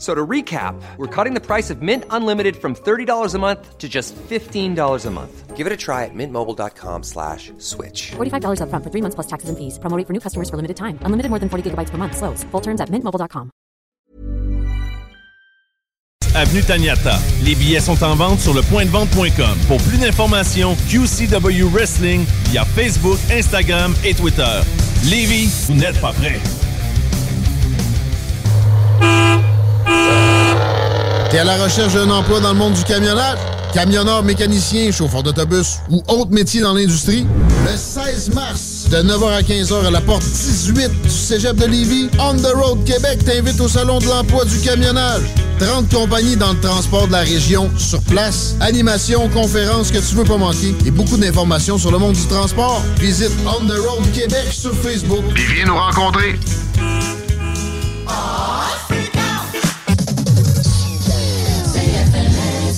So to recap, we're cutting the price of Mint Unlimited from $30 a month to just $15 a month. Give it a try at mintmobile.com slash switch. $45 upfront for three months plus taxes and fees. Promo rate for new customers for limited time. Unlimited more than 40 gigabytes per month. Slows. Full terms at mintmobile.com. Avenue Taniata. Les billets sont en vente sur le. Pour plus d'informations, QCW Wrestling via Facebook, Instagram et Twitter. Lévis, vous n'êtes pas prêts. T'es à la recherche d'un emploi dans le monde du camionnage? Camionneur, mécanicien, chauffeur d'autobus ou autre métier dans l'industrie? Le 16 mars, de 9h à 15h à la porte 18 du Cégep de Lévis, On the Road Québec t'invite au Salon de l'emploi du camionnage. 30 compagnies dans le transport de la région sur place, animation, conférences que tu veux pas manquer et beaucoup d'informations sur le monde du transport. Visite On the Road Québec sur Facebook. Puis viens nous rencontrer.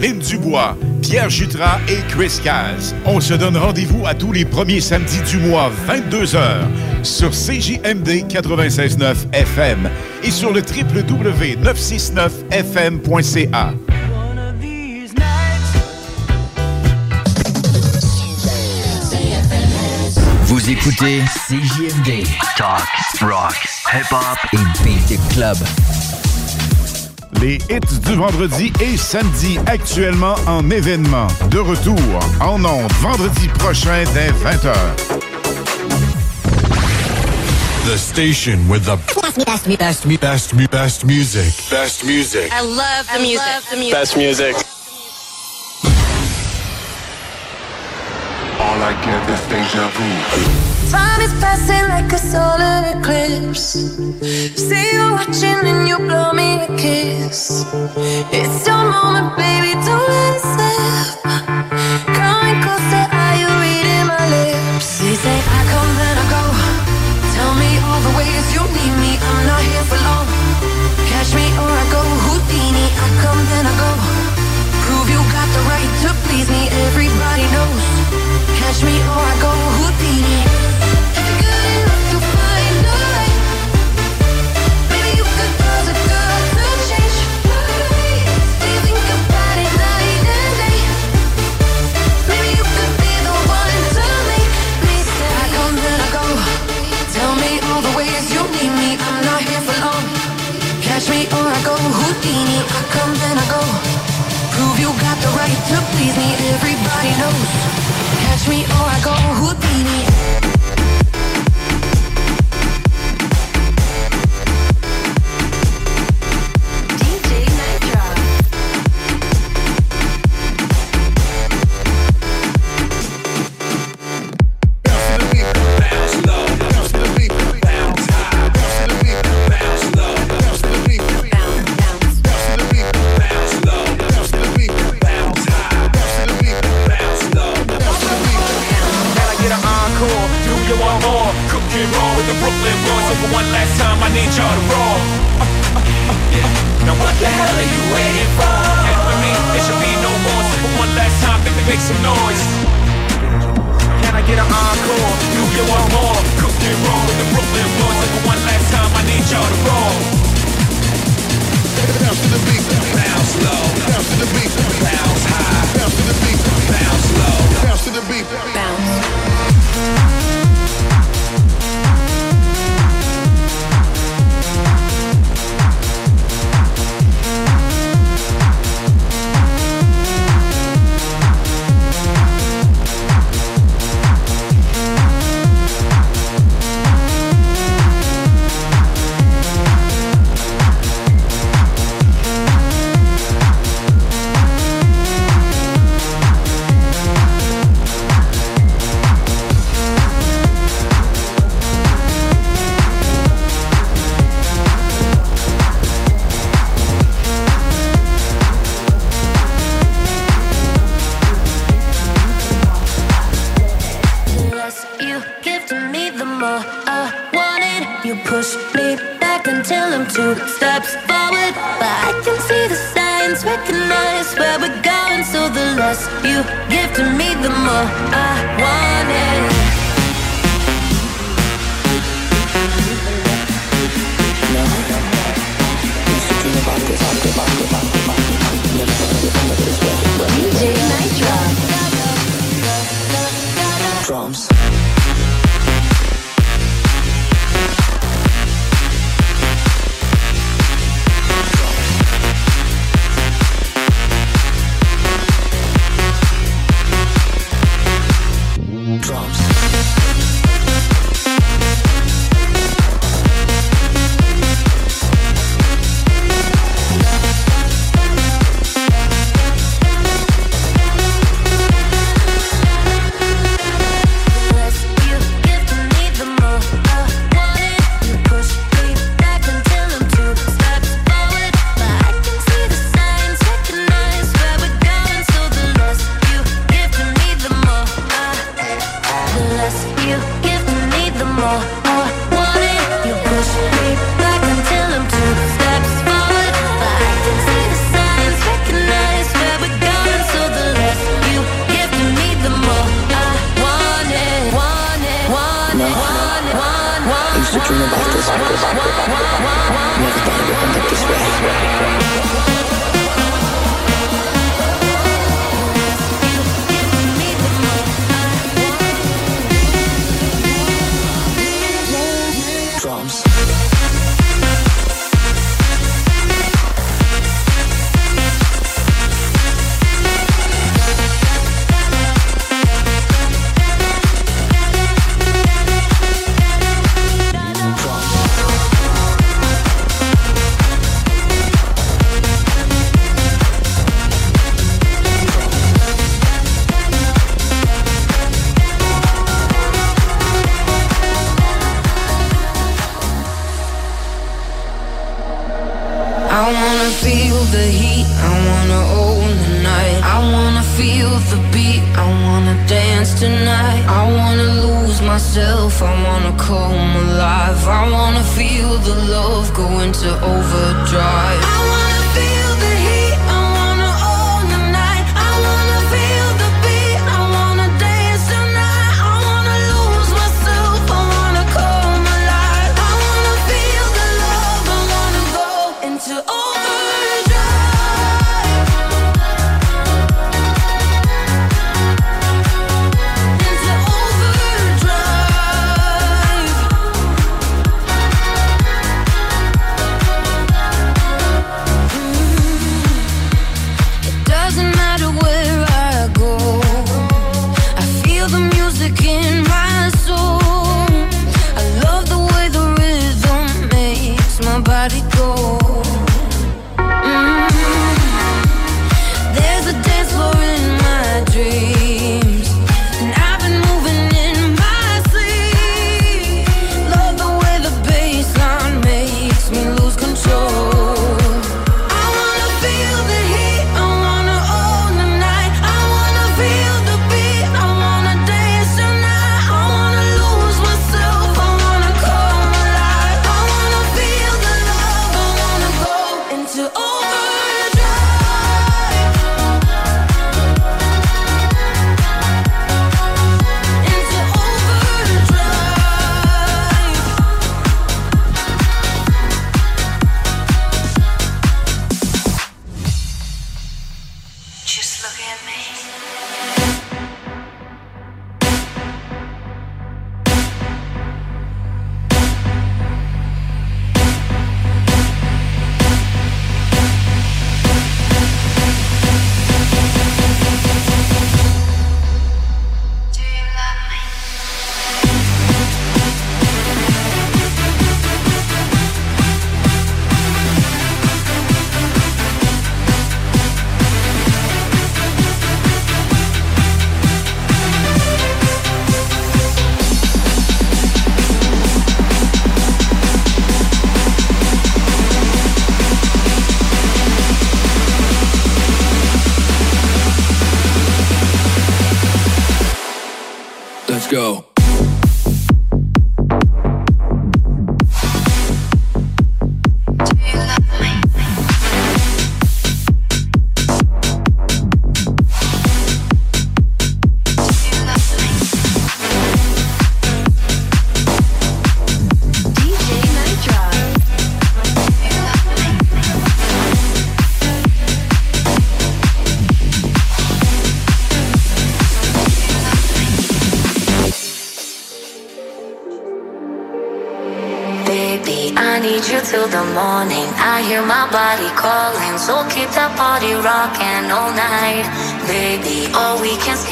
Lynn Dubois, Pierre Jutras et Chris Caz. On se donne rendez-vous à tous les premiers samedis du mois, 22h, sur CJMD 96.9 FM et sur le www.969fm.ca. Vous écoutez CJMD. Talk, rock, hip-hop et beat club. Les hits du vendredi et samedi actuellement en événement. De retour en ondes vendredi prochain dès 20h. The station with the best, best, best, best, best, best music. Best music. I love the music. Best music. All I get is deja vu. Time is passing like a solar eclipse. See you watching and you blow me a kiss. It's your moment, baby, don't let it slip. Coming closer, are you reading my lips? They say I come, then I go. Tell me all the ways you need me. I'm not here for long. Catch me or I go Houdini. I come, then I go. Prove you got the right to please me. Everybody knows. Catch me or I go Catch me or I go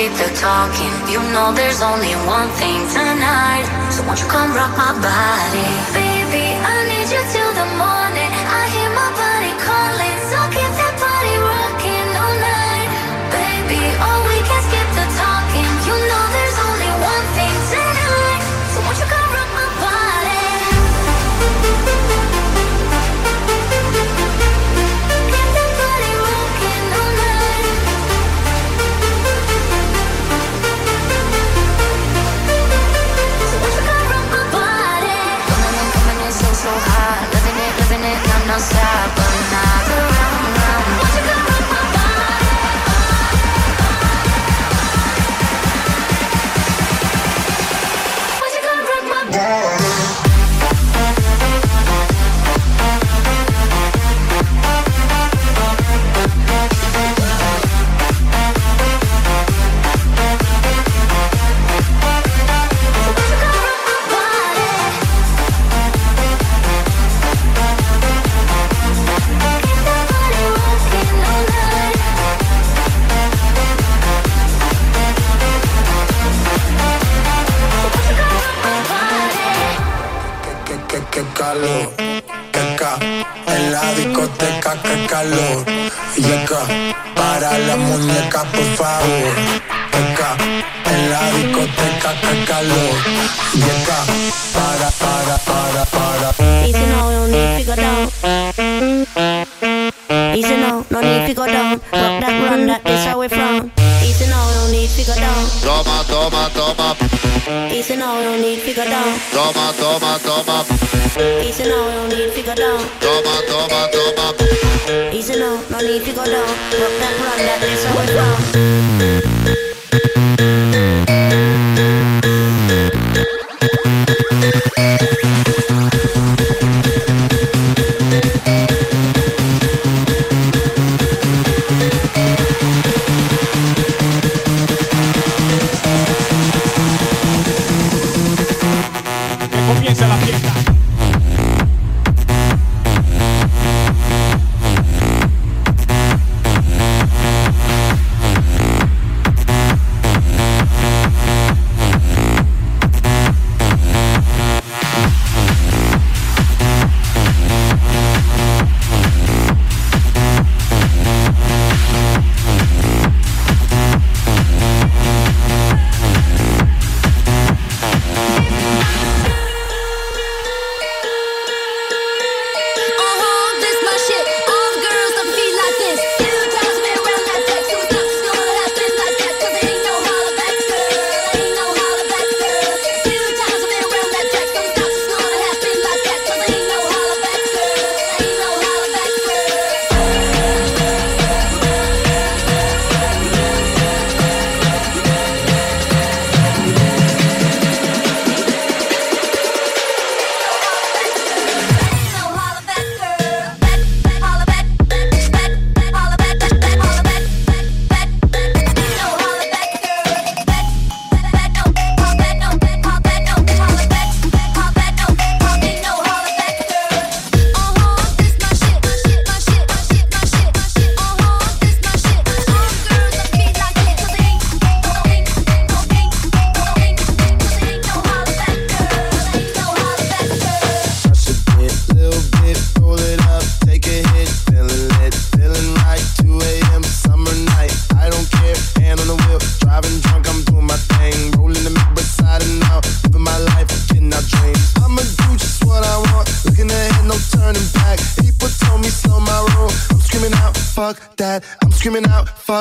can the talking. You know there's only one thing tonight. So won't you come rock my body? Baby, I need you till the morning. Calor, que ca, en la discoteca que calor, y acá, para la muñeca por favor, que ca, en la discoteca que calor, y acá, para, para, para, para. Easy now, no need to go down. Easy now, no need to go down. Rock that run, that is how we from. Easy now, no need to go down. Toma, toma, toma, Easy now, no need to go down. toma, toma, toma, Easy now, no need to go down. toma, toma, toma. Easy now, no need to go down. Rock that run, that is how we from.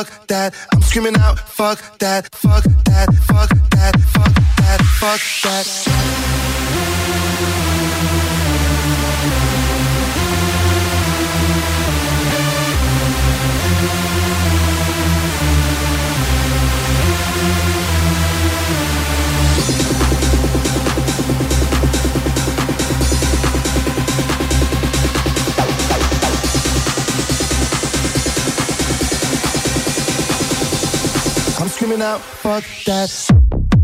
Fuck that. I'm screaming out, fuck that, fuck that, fuck that, fuck that, fuck that. I'm screaming out, fuck that.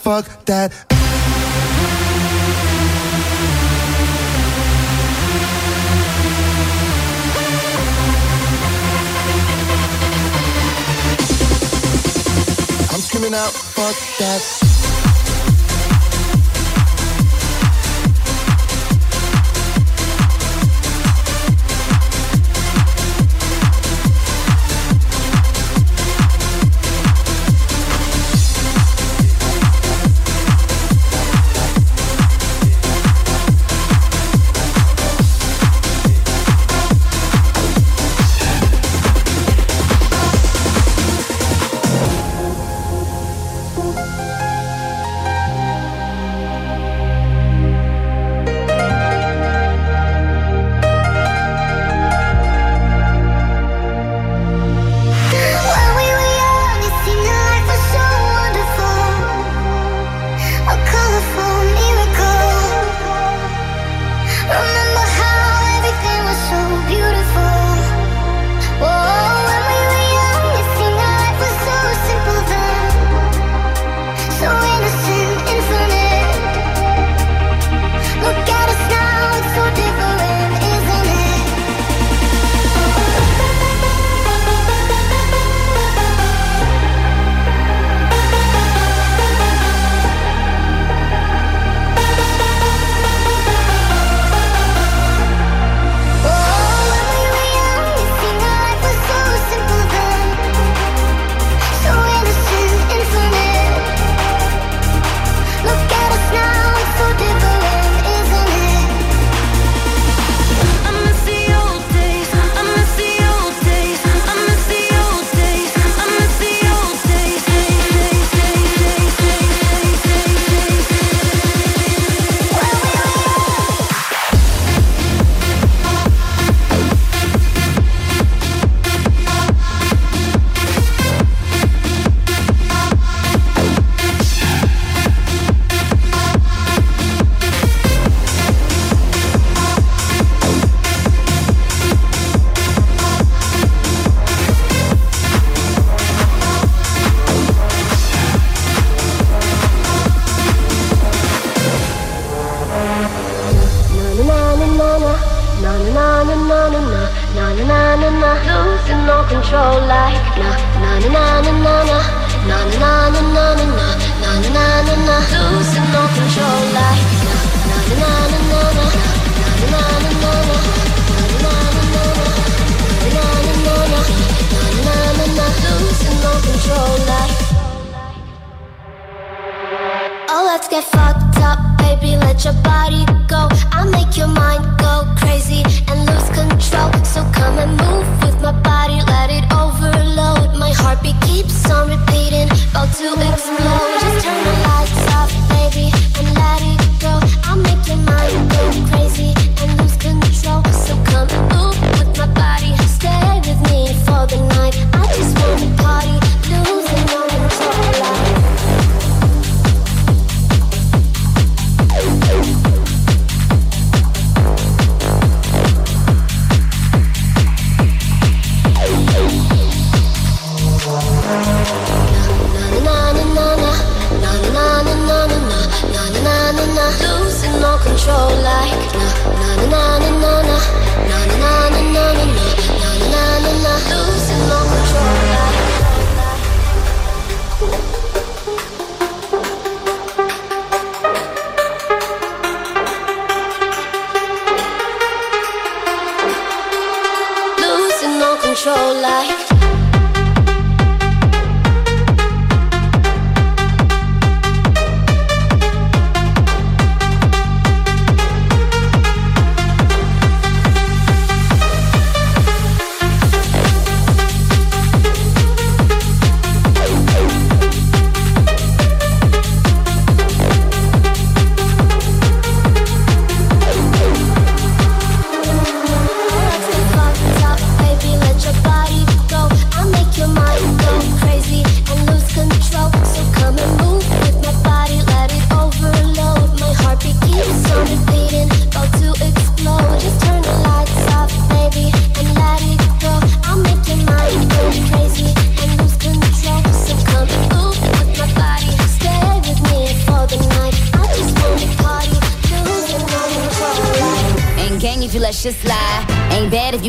Fuck that. I'm screaming out, fuck that.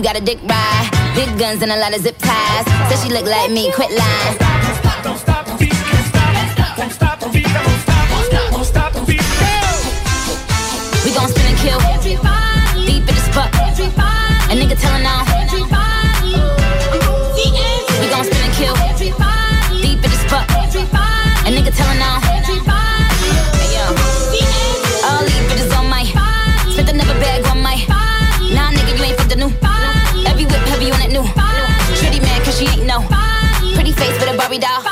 you got a dick ride. Big guns and a lot of zip face with a Barbie doll.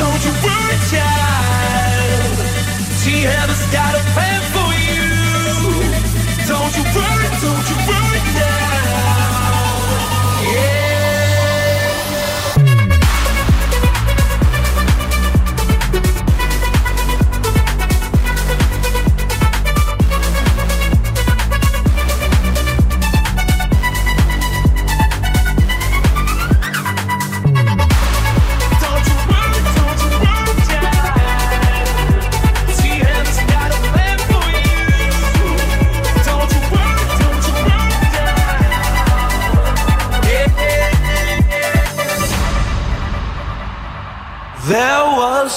Don't you worry, child. She has got a plan for you. Don't you worry, don't you worry now.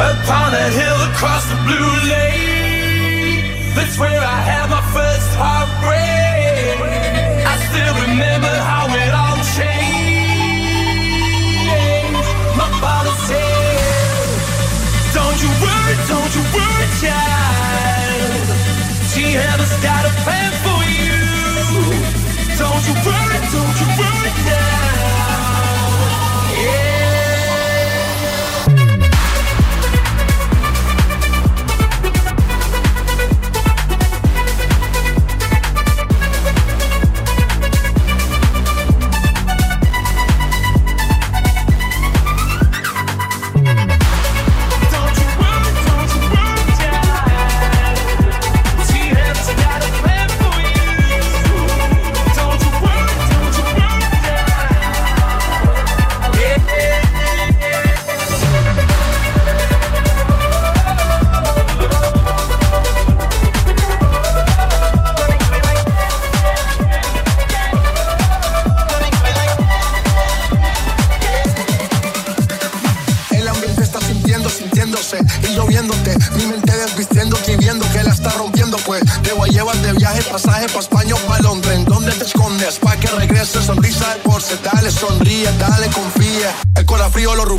Upon a hill across the blue lake, that's where I had my first heartbreak. I still remember how it all changed. My father said, Don't you worry, don't you worry, child. She has got a plan for you. Don't you worry, don't you worry now.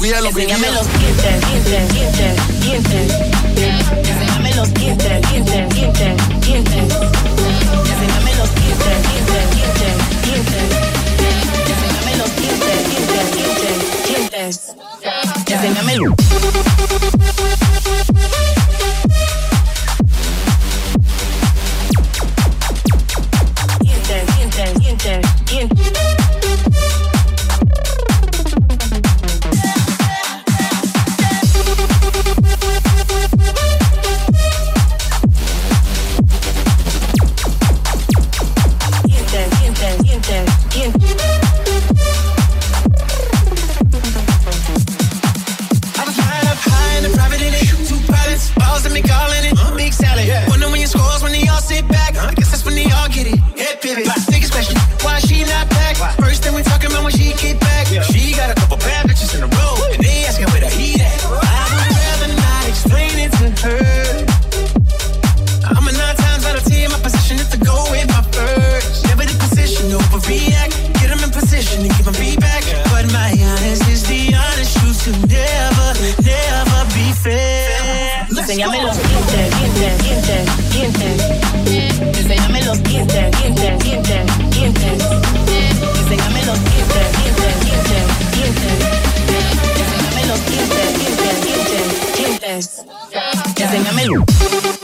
Frío, los Enséñame los dientes, dientes, dientes, dientes. Enséñame los dientes, dientes, dientes, dientes. Enséñame los dientes, dientes, dientes, dientes. Enséñame los dientes, dientes, dientes, dientes. Enséñame los dientes, dientes, dientes, dientes. Enséñamelo.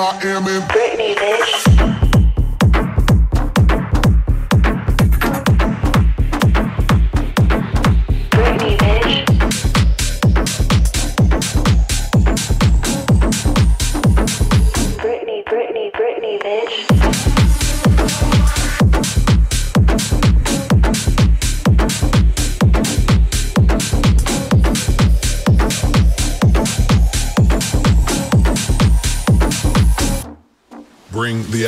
Miami. Britney, bitch.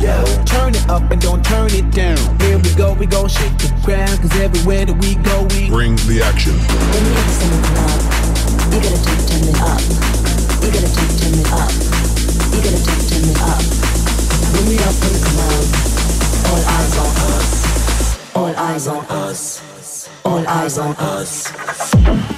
yo. Turn it up and don't turn it down. Here we go, we gon' shake the ground, cause everywhere that we go, we bring the action. When you have someone love, you gotta take turn it up. You gotta take turn it up. You gotta take turn it up. When we up in the club, all eyes on us. All eyes on us. All eyes on us.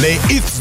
les hits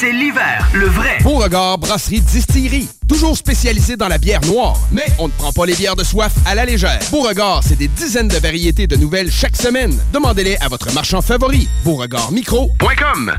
c'est l'hiver, le vrai. Beauregard Brasserie Distillerie. Toujours spécialisé dans la bière noire. Mais on ne prend pas les bières de soif à la légère. Beauregard, c'est des dizaines de variétés de nouvelles chaque semaine. Demandez-les à votre marchand favori. Beauregardmicro.com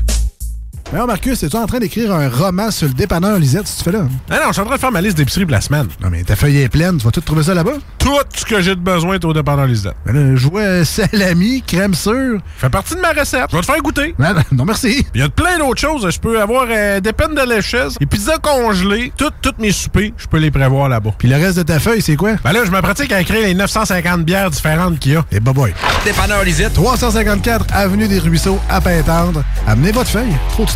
Mais oh, Marcus, es-tu en train d'écrire un roman sur le dépanneur Lisette, si tu fais là? Ah non, je suis en train de faire ma liste d'épicerie pour la semaine. Non, mais ta feuille est pleine, tu vas tout trouver ça là-bas? Tout ce que j'ai de besoin est au dépanneur Lisette. Ben là, je vois salami, crème sûre. Fait partie de ma recette. Je vais te faire goûter. Non, non, merci. Il y a plein d'autres choses. Je peux avoir euh, des peines de lécheuse, des pizzas congelées, toutes toutes mes soupers, je peux les prévoir là-bas. Puis le reste de ta feuille, c'est quoi? Ben là, je me pratique à écrire les 950 bières différentes qu'il y a. Et bah boy. Dépanneur Lisette. 354 Avenue des Ruisseaux, à Pintendre. Amenez votre feuille. Trop de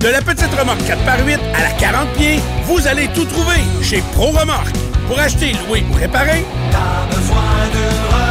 De la petite remorque 4x8 à la 40 pieds, vous allez tout trouver chez Pro Remorque. Pour acheter, louer ou réparer, t'as besoin de.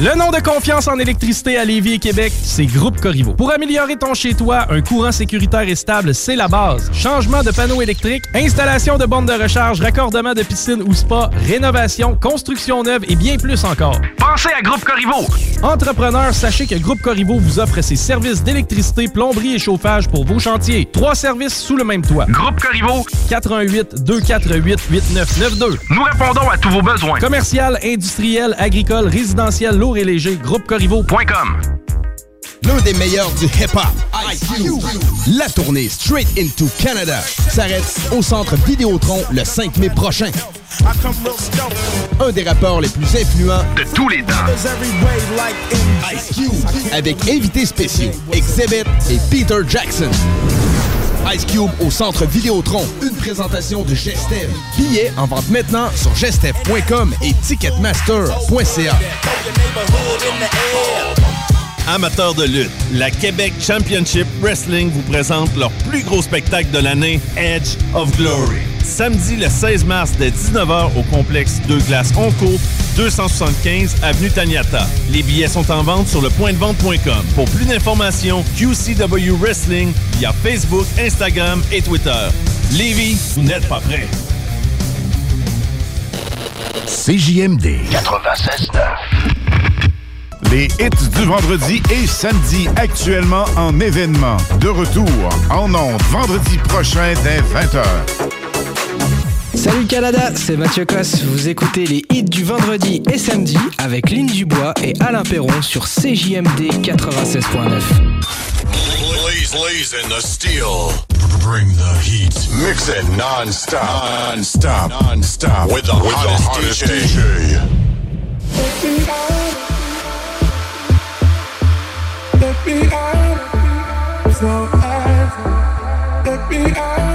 Le nom de confiance en électricité à Lévis et Québec, c'est Groupe Corriveau. Pour améliorer ton chez-toi, un courant sécuritaire et stable, c'est la base. Changement de panneaux électriques, installation de bornes de recharge, raccordement de piscine ou spa, rénovation, construction neuve et bien plus encore. Pensez à Groupe Corriveau. Entrepreneurs, sachez que Groupe Corriveau vous offre ses services d'électricité, plomberie et chauffage pour vos chantiers. Trois services sous le même toit. Groupe Corriveau. 88 248 8992. Nous répondons à tous vos besoins. Commercial, industriel, agricole, résidentiel, lourd et léger. L'un des meilleurs du hip-hop, IQ. La tournée Straight Into Canada s'arrête au centre Vidéotron le 5 mai prochain. Un des rappeurs les plus influents de tous les temps. Avec invités spéciaux Exhibit et Peter Jackson. Ice Cube au centre Vidéotron, une présentation de Gestev. Billets en vente maintenant sur gestev.com et ticketmaster.ca. Amateurs de lutte, la Québec Championship Wrestling vous présente leur plus gros spectacle de l'année, Edge of Glory. Samedi le 16 mars dès 19h au complexe Deux Glaces Onco, 275 Avenue Taniata. Les billets sont en vente sur le pointdevente.com. Pour plus d'informations, QCW Wrestling via Facebook, Instagram et Twitter. Lévis, vous n'êtes pas prêts. CJMD 96.9. Les hits du vendredi et samedi actuellement en événement. De retour en ondes vendredi prochain dès 20h. Salut Canada, c'est Mathieu Cosse. Vous écoutez les hits du vendredi et samedi avec Lynn Dubois et Alain Perron sur CJMD 96.9. Blaze, blaze in the steel. Bring the heat. Mix it non-stop. Non-stop. Non-stop. With the hottest, DJ. Let me out, so I let me out,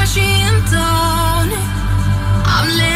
crashing down. I'm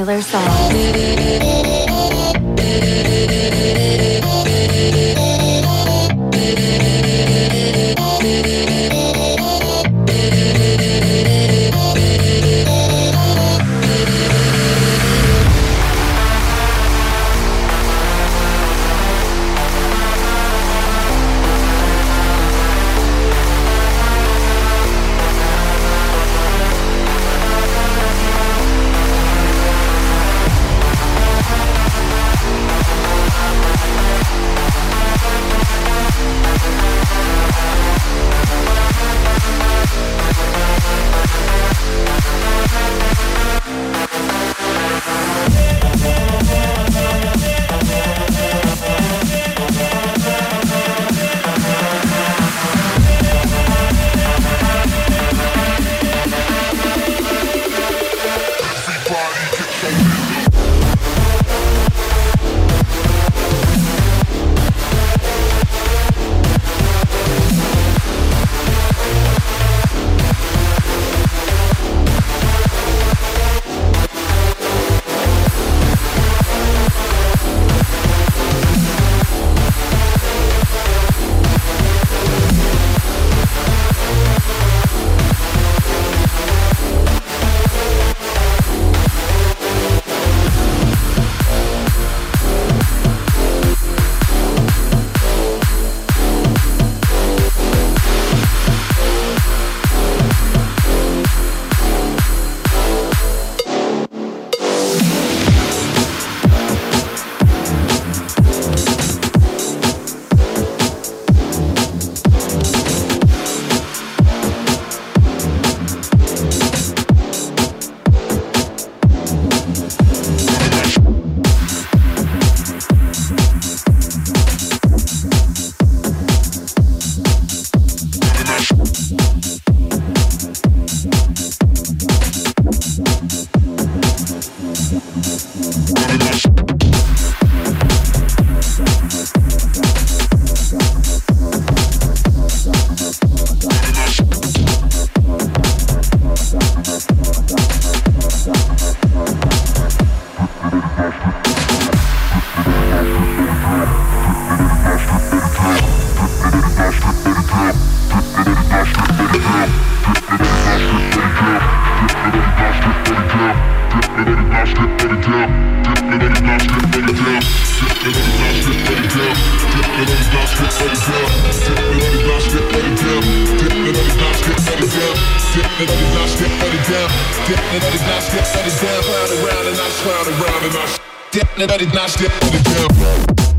popular song. and I did not step on it down. And I did not step on it down. Round and round and I round and round and I. And I did not step on it down.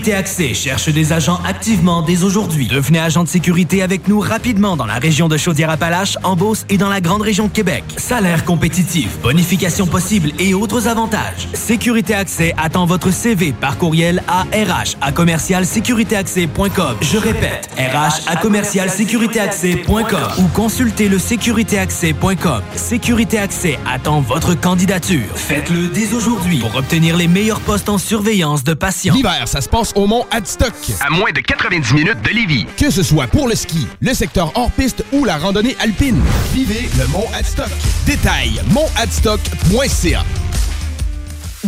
Sécurité cherche des agents activement dès aujourd'hui. Devenez agent de sécurité avec nous rapidement dans la région de Chaudière-Appalaches, en Beauce et dans la grande région de Québec. Salaire compétitif, bonification possible et autres avantages. Sécurité Accès attend votre CV par courriel à RH à commercialsécuritéaccès.com. Je répète, RH à commercialsécuritéaccès.com ou consultez le sécuritéaccès.com. Sécurité Accès attend votre candidature. Faites-le dès aujourd'hui pour obtenir les meilleurs postes en surveillance de patients. L'hiver, ça se passe au Mont Adstock. À moins de 90 minutes de Lévis. Que ce soit pour le ski, le secteur hors-piste ou la randonnée alpine, vivez le Mont Adstock. Détail, montadstock.ca.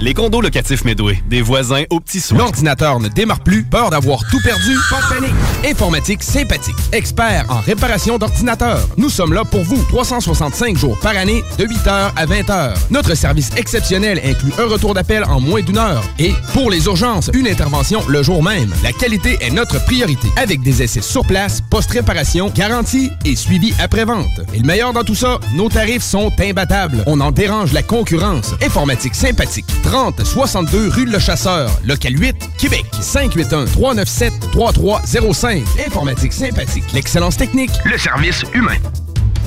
Les condos locatifs Medway, des voisins aux petits soins. L'ordinateur ne démarre plus, peur d'avoir tout perdu? Pas de panique! Informatique sympathique, expert en réparation d'ordinateurs. Nous sommes là pour vous, 365 jours par année, de 8h à 20h. Notre service exceptionnel inclut un retour d'appel en moins d'une heure. Et, pour les urgences, une intervention le jour même. La qualité est notre priorité, avec des essais sur place, post-réparation, garantie et suivi après-vente. Et le meilleur dans tout ça, nos tarifs sont imbattables. On en dérange la concurrence. Informatique sympathique. 30 62 rue Le Chasseur, local 8, Québec. 581 397 3305. Informatique sympathique. L'excellence technique, le service humain.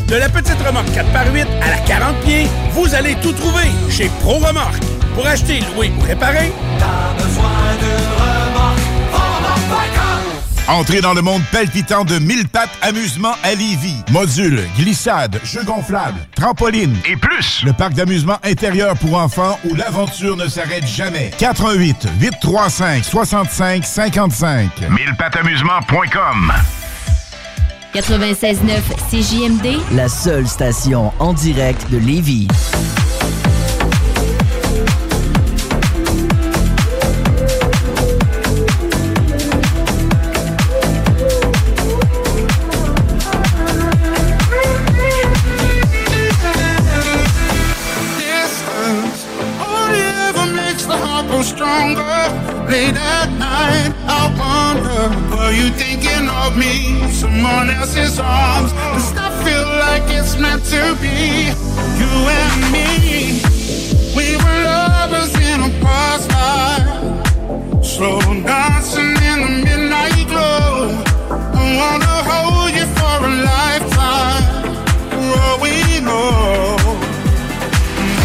De la petite remorque 4x8 à la 40 pieds, vous allez tout trouver chez Pro Remorque. Pour acheter, louer ou réparer, t'as besoin de remorque. Entrez dans le monde palpitant de 1000 pattes amusement à Lévis. Modules, glissades, jeux gonflables, trampolines et plus. Le parc d'amusement intérieur pour enfants où l'aventure ne s'arrête jamais. 88 835 65 55. 1000patteamusement.com 96.9 CJMD, La seule station en direct de Lévis. Stronger. Late at night, I wonder, were you thinking of me? Someone else's arms. Does that feel like it's meant to be? You and me, we were lovers in a past life. Slow dancing in the midnight glow. I wanna hold you for a lifetime. For all we know.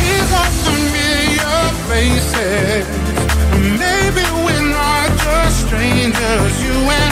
These are familiar places. Strangers, you and